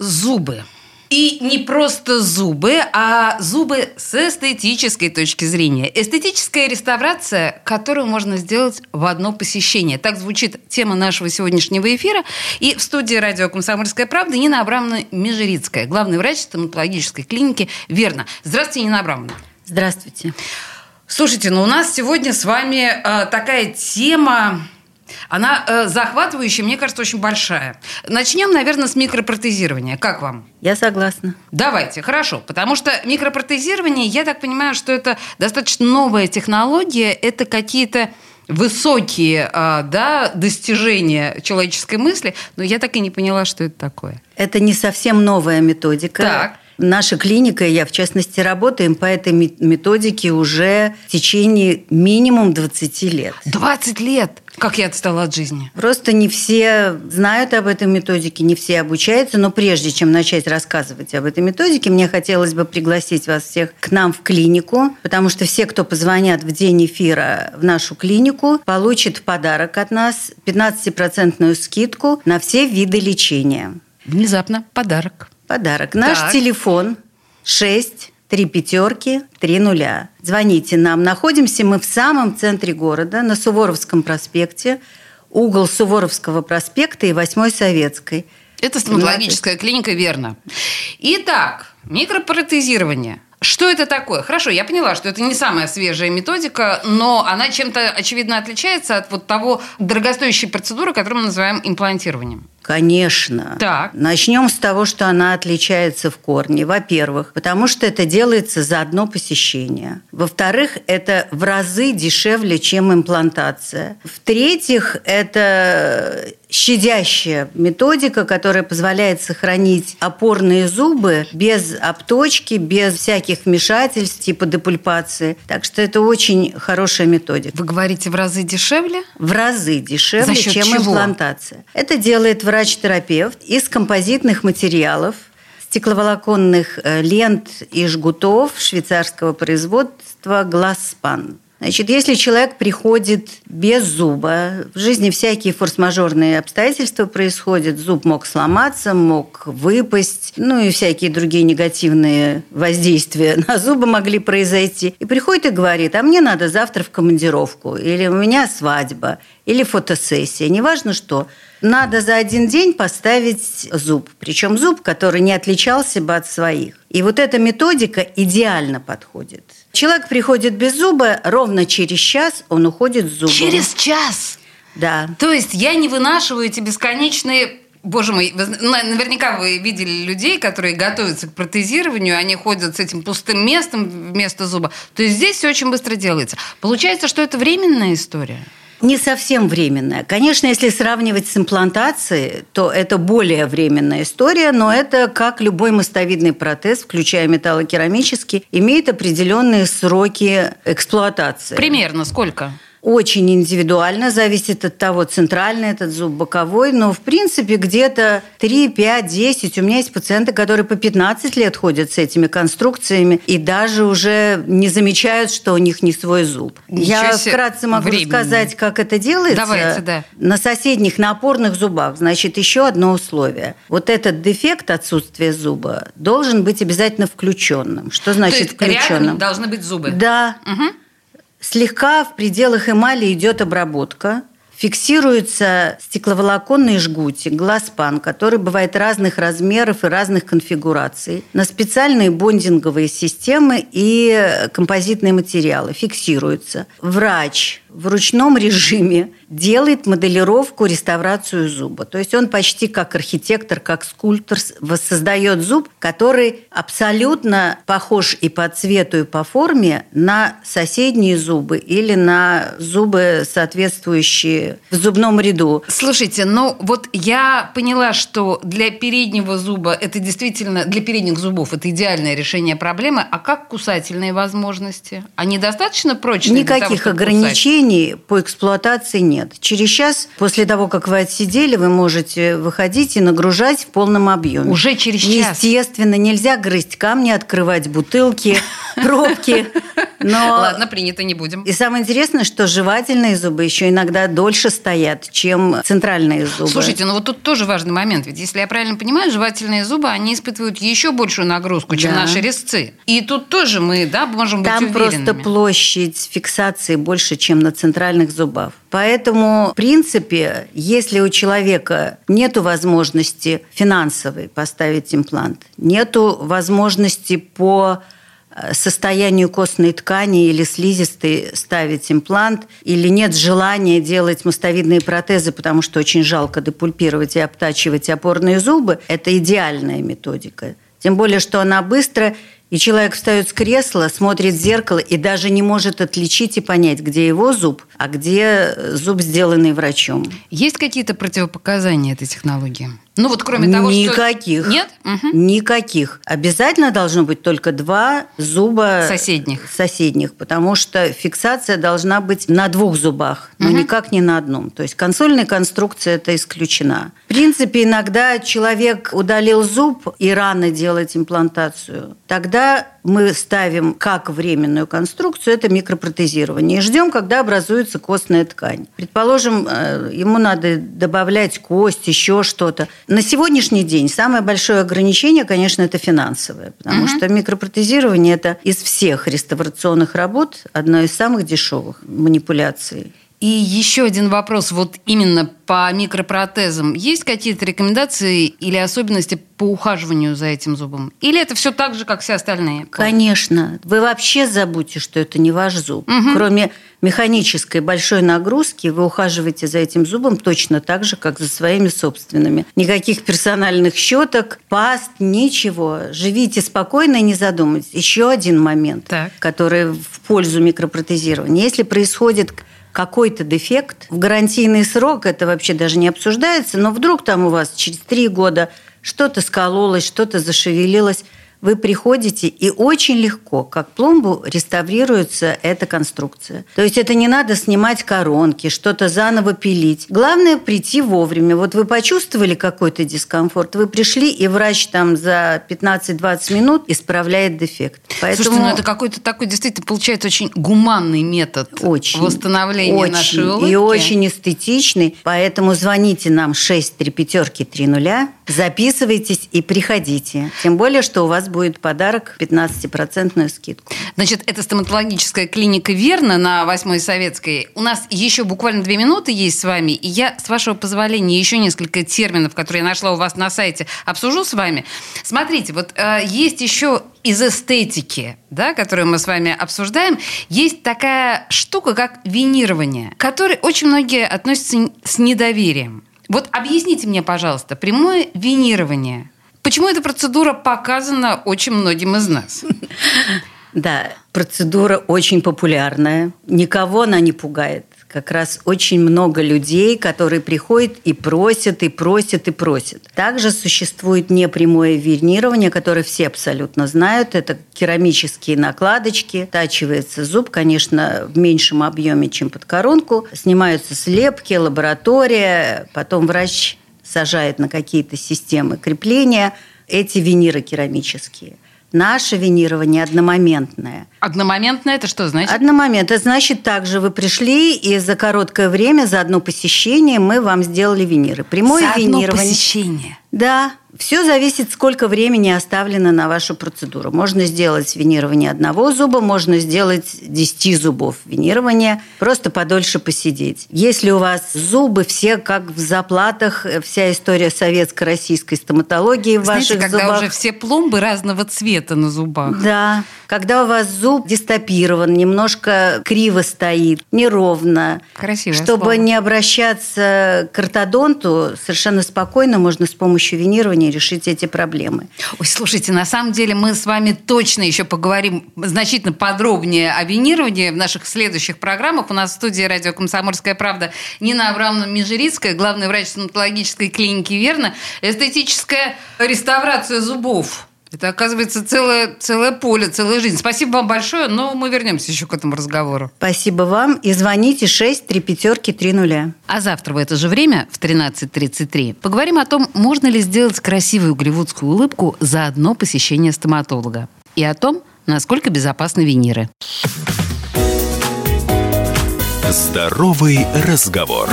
зубы. И не просто зубы, а зубы с эстетической точки зрения. Эстетическая реставрация, которую можно сделать в одно посещение. Так звучит тема нашего сегодняшнего эфира. И в студии радио «Комсомольская правда» Нина Абрамовна Межерицкая, главный врач стоматологической клиники «Верно». Здравствуйте, Нина Абрамовна. Здравствуйте. Слушайте, ну у нас сегодня с вами э, такая тема она э, захватывающая, мне кажется, очень большая. Начнем, наверное, с микропротезирования. Как вам? Я согласна. Давайте, хорошо. Потому что микропротезирование, я так понимаю, что это достаточно новая технология, это какие-то высокие э, да, достижения человеческой мысли, но я так и не поняла, что это такое. Это не совсем новая методика. Так. Наша клиника, я в частности, работаем по этой методике уже в течение минимум 20 лет. 20 лет? Как я отстала от жизни? Просто не все знают об этой методике, не все обучаются. Но прежде чем начать рассказывать об этой методике, мне хотелось бы пригласить вас всех к нам в клинику, потому что все, кто позвонят в день эфира в нашу клинику, получат в подарок от нас 15% скидку на все виды лечения. Внезапно подарок. Подарок. Наш так. телефон 6 три пятерки, три нуля. Звоните нам. Находимся мы в самом центре города, на Суворовском проспекте, угол Суворовского проспекта и 8 Советской. Это стоматологическая клиника, верно. Итак, микропротезирование – что это такое? Хорошо, я поняла, что это не самая свежая методика, но она чем-то, очевидно, отличается от вот того дорогостоящей процедуры, которую мы называем имплантированием. Конечно. Так. Начнем с того, что она отличается в корне. Во-первых, потому что это делается за одно посещение. Во-вторых, это в разы дешевле, чем имплантация. В-третьих, это щадящая методика, которая позволяет сохранить опорные зубы без обточки, без всяких вмешательств типа депульпации. Так что это очень хорошая методика. Вы говорите в разы дешевле? В разы дешевле, чем чего? имплантация. Это делает врач-терапевт из композитных материалов, стекловолоконных э, лент и жгутов швейцарского производства «Гласспан». Значит, если человек приходит без зуба, в жизни всякие форс-мажорные обстоятельства происходят, зуб мог сломаться, мог выпасть, ну и всякие другие негативные воздействия на зубы могли произойти. И приходит и говорит, а мне надо завтра в командировку, или у меня свадьба, или фотосессия, неважно что. Надо за один день поставить зуб, причем зуб, который не отличался бы от своих. И вот эта методика идеально подходит. Человек приходит без зуба, ровно через час он уходит с зубом. Через час? Да. То есть я не вынашиваю эти бесконечные Боже мой, вы, наверняка вы видели людей, которые готовятся к протезированию, они ходят с этим пустым местом вместо зуба. То есть здесь все очень быстро делается. Получается, что это временная история? Не совсем временная. Конечно, если сравнивать с имплантацией, то это более временная история, но это как любой мостовидный протез, включая металлокерамический, имеет определенные сроки эксплуатации. Примерно сколько? Очень индивидуально, зависит от того, центральный этот зуб, боковой, но в принципе где-то 3, 5, 10. У меня есть пациенты, которые по 15 лет ходят с этими конструкциями и даже уже не замечают, что у них не свой зуб. Ничего Я вкратце могу времени. рассказать, как это делается. Давайте, да. На соседних, на опорных зубах, значит, еще одно условие. Вот этот дефект отсутствия зуба должен быть обязательно включенным. Что значит То есть включенным? рядом должны быть зубы? Да. Угу. Слегка в пределах эмали идет обработка. Фиксируется стекловолоконный жгутик, глазпан, который бывает разных размеров и разных конфигураций, на специальные бондинговые системы и композитные материалы. Фиксируется. Врач в ручном режиме делает моделировку, реставрацию зуба. То есть он почти как архитектор, как скульптор воссоздает зуб, который абсолютно похож и по цвету, и по форме на соседние зубы или на зубы, соответствующие в зубном ряду. Слушайте, ну вот я поняла, что для переднего зуба это действительно, для передних зубов это идеальное решение проблемы. А как кусательные возможности? Они достаточно прочные? Никаких того, ограничений ограничений по эксплуатации нет. Через час после того, как вы отсидели, вы можете выходить и нагружать в полном объеме. Уже через час? Естественно, нельзя грызть камни, открывать бутылки, пробки. Но... Ладно, принято, не будем. И самое интересное, что жевательные зубы еще иногда дольше стоят, чем центральные зубы. Слушайте, ну вот тут тоже важный момент. Ведь если я правильно понимаю, жевательные зубы, они испытывают еще большую нагрузку, чем да. наши резцы. И тут тоже мы, да, можем быть Там уверенными. просто площадь фиксации больше, чем на центральных зубах. Поэтому, в принципе, если у человека нет возможности финансовой поставить имплант, нет возможности по э, состоянию костной ткани или слизистой ставить имплант, или нет желания делать мостовидные протезы, потому что очень жалко депульпировать и обтачивать опорные зубы, это идеальная методика. Тем более, что она быстро и человек встает с кресла, смотрит в зеркало и даже не может отличить и понять, где его зуб, а где зуб, сделанный врачом. Есть какие-то противопоказания этой технологии? Ну вот кроме того, Никаких. что... Нет? Угу. Никаких. Обязательно должно быть только два зуба... Соседних. Соседних, потому что фиксация должна быть на двух зубах, но угу. никак не на одном. То есть консольная конструкция это исключена. В принципе, иногда человек удалил зуб и рано делать имплантацию. Тогда мы ставим как временную конструкцию, это микропротезирование, и ждем, когда образуется костная ткань. Предположим, э, ему надо добавлять кость, еще что-то. На сегодняшний день самое большое ограничение, конечно, это финансовое, потому угу. что микропротезирование – это из всех реставрационных работ одно из самых дешевых манипуляций. И еще один вопрос, вот именно по микропротезам. Есть какие-то рекомендации или особенности по ухаживанию за этим зубом? Или это все так же, как все остальные? Конечно. Вы вообще забудьте, что это не ваш зуб. Угу. Кроме механической большой нагрузки, вы ухаживаете за этим зубом точно так же, как за своими собственными. Никаких персональных щеток, паст, ничего. Живите спокойно и не задумывайтесь. Еще один момент, так. который в пользу микропротезирования. Если происходит какой-то дефект, в гарантийный срок это вообще даже не обсуждается, но вдруг там у вас через три года что-то скололось, что-то зашевелилось – вы приходите, и очень легко, как пломбу, реставрируется эта конструкция. То есть это не надо снимать коронки, что-то заново пилить. Главное прийти вовремя. Вот вы почувствовали какой-то дискомфорт, вы пришли, и врач там за 15-20 минут исправляет дефект. Поэтому... Слушайте, ну это какой-то такой действительно получается очень гуманный метод очень, восстановления очень, нашей улыбки. И очень эстетичный. Поэтому звоните нам 6 3 пятерки 3 нуля, записывайтесь и приходите. Тем более, что у вас будет подарок 15% скидку. Значит, это стоматологическая клиника «Верно» на 8 Советской. У нас еще буквально две минуты есть с вами, и я, с вашего позволения, еще несколько терминов, которые я нашла у вас на сайте, обсужу с вами. Смотрите, вот э, есть еще из эстетики, да, которую мы с вами обсуждаем, есть такая штука, как винирование, к которой очень многие относятся с недоверием. Вот объясните мне, пожалуйста, прямое винирование – Почему эта процедура показана очень многим из нас? Да, процедура очень популярная. Никого она не пугает. Как раз очень много людей, которые приходят и просят, и просят, и просят. Также существует непрямое винирование, которое все абсолютно знают. Это керамические накладочки. Тачивается зуб, конечно, в меньшем объеме, чем под коронку. Снимаются слепки, лаборатория. Потом врач сажает на какие-то системы крепления эти виниры керамические. Наше винирование одномоментное. Одномоментное это что значит? Одномомент. Это значит также вы пришли и за короткое время, за одно посещение мы вам сделали виниры. Прямое за винирование. одно посещение? Да. Все зависит, сколько времени оставлено на вашу процедуру. Можно сделать винирование одного зуба, можно сделать 10 зубов винирования, просто подольше посидеть. Если у вас зубы все как в заплатах, вся история советско-российской стоматологии в Знаете, ваших когда зубах. уже все пломбы разного цвета на зубах. Да. Когда у вас зуб дистопирован, немножко криво стоит, неровно. Красиво. Чтобы слово. не обращаться к ортодонту, совершенно спокойно можно с помощью винирования решить эти проблемы. Ой, слушайте, на самом деле мы с вами точно еще поговорим значительно подробнее о винировании в наших следующих программах. У нас в студии радио «Комсомольская правда» Нина Абрамовна Межерицкая, главный врач стоматологической клиники «Верно». Эстетическая реставрация зубов. Это, оказывается, целое, целое поле, целая жизнь. Спасибо вам большое, но мы вернемся еще к этому разговору. Спасибо вам. И звоните 6 3 пятерки 3 нуля. А завтра в это же время, в 13.33, поговорим о том, можно ли сделать красивую голливудскую улыбку за одно посещение стоматолога. И о том, насколько безопасны виниры. Здоровый разговор.